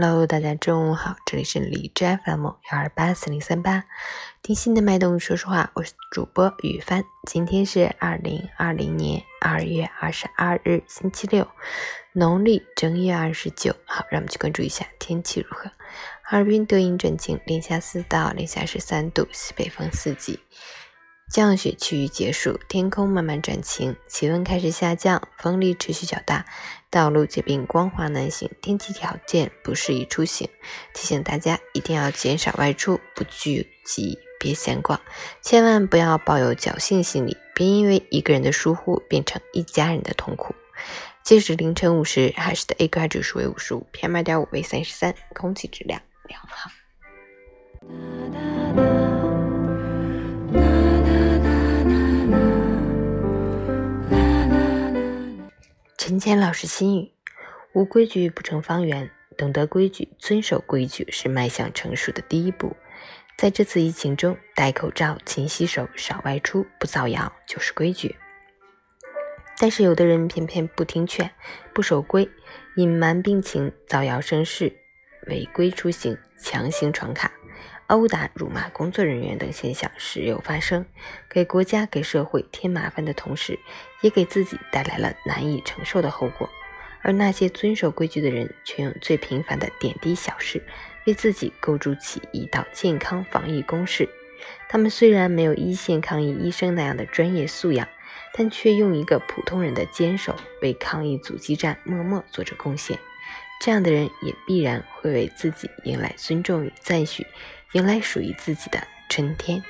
Hello，大家中午好，这里是李斋 FM 幺二八四零三八，听心的脉动，说实话，我是主播雨帆。今天是二零二零年二月二十二日，星期六，农历正月二十九。好，让我们去关注一下天气如何。哈尔滨多云转晴，零下四到零下十三度，西北风四级。降雪趋于结束，天空慢慢转晴，气温开始下降，风力持续较大，道路结冰，光滑难行，天气条件不适宜出行。提醒大家一定要减少外出，不聚集，别闲逛，千万不要抱有侥幸心理，别因为一个人的疏忽变成一家人的痛苦。截止凌晨五时，海市的 AQI 指数为五十五，PM 二点五为三十三，空气质量良好。陈谦老师心语：无规矩不成方圆，懂得规矩、遵守规矩是迈向成熟的第一步。在这次疫情中，戴口罩、勤洗手、少外出、不造谣就是规矩。但是有的人偏偏不听劝、不守规，隐瞒病情、造谣生事、违规出行、强行闯卡。殴打、辱骂工作人员等现象时有发生，给国家、给社会添麻烦的同时，也给自己带来了难以承受的后果。而那些遵守规矩的人，却用最平凡的点滴小事，为自己构筑起一道健康防疫公式。他们虽然没有一线抗疫医生那样的专业素养，但却用一个普通人的坚守，为抗疫阻击战默默做着贡献。这样的人也必然会为自己迎来尊重与赞许迎来属于自己的春天。